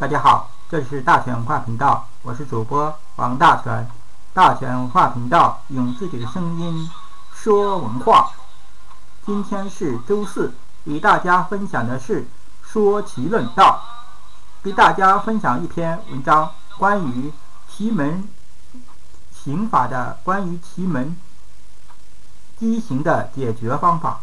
大家好，这里是大全文化频道，我是主播王大全。大全文化频道用自己的声音说文化。今天是周四，与大家分享的是说奇论道，给大家分享一篇文章，关于奇门刑法的，关于奇门畸形的解决方法。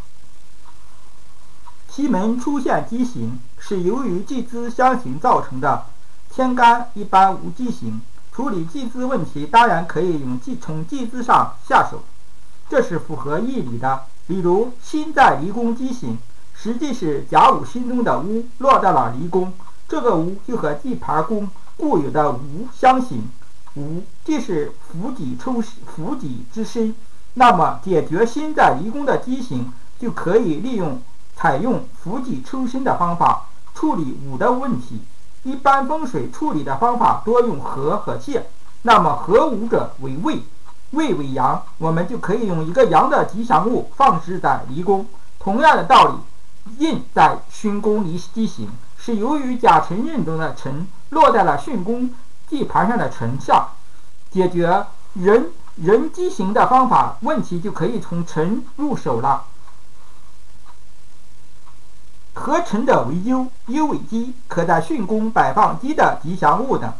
西门出现畸形，是由于地支相刑造成的。天干一般无畸形，处理地支问题，当然可以用地从地支上下手，这是符合义理的。比如心在离宫畸形，实际是甲午心中的午落到了离宫，这个午就和地盘宫固有的午相刑，午即是釜底抽釜底之身。那么解决心在离宫的畸形，就可以利用。采用釜底抽薪的方法处理午的问题。一般风水处理的方法多用合和泄。那么合午者为未，未为阳，我们就可以用一个阳的吉祥物放置在离宫。同样的道理，印在巽宫离地形，是由于甲辰印中的辰落在了巽宫地盘上的辰下，解决人人畸形的方法，问题就可以从辰入手了。合成的为优，优为吉，可在巽宫摆放鸡的吉祥物等。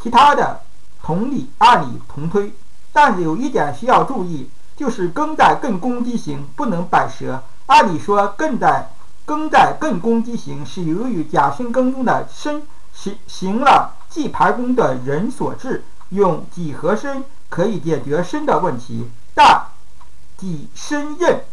其他的同理，按理同推，但有一点需要注意，就是庚在艮宫地形不能摆蛇。按理说，艮在庚在艮宫地形是由于甲申庚中的申行行了忌牌宫的人所致，用己合申可以解决申的问题，但己申壬。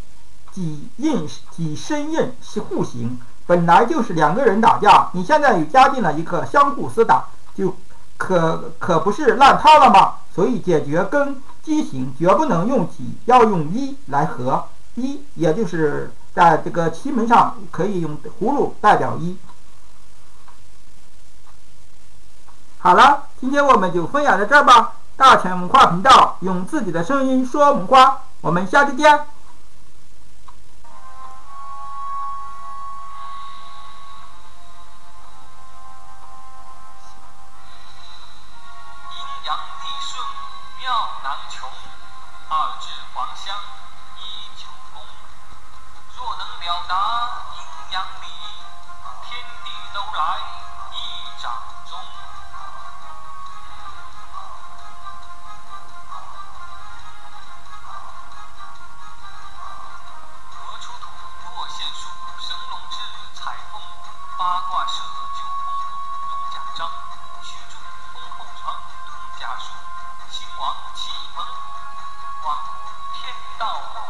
己印己身印是互刑，本来就是两个人打架，你现在又加进了一个相互厮打，就可可不是烂套了吗？所以解决跟畸形绝不能用己，要用一来合一，也就是在这个奇门上可以用葫芦代表一。好了，今天我们就分享到这儿吧。大全文化频道用自己的声音说文化，我们下期见。阳历顺妙难穷二至黄香一九宫若能了达阴阳理天地都来一掌中何出土过贤书神龙志彩凤八卦社大树兴亡奇门往天道。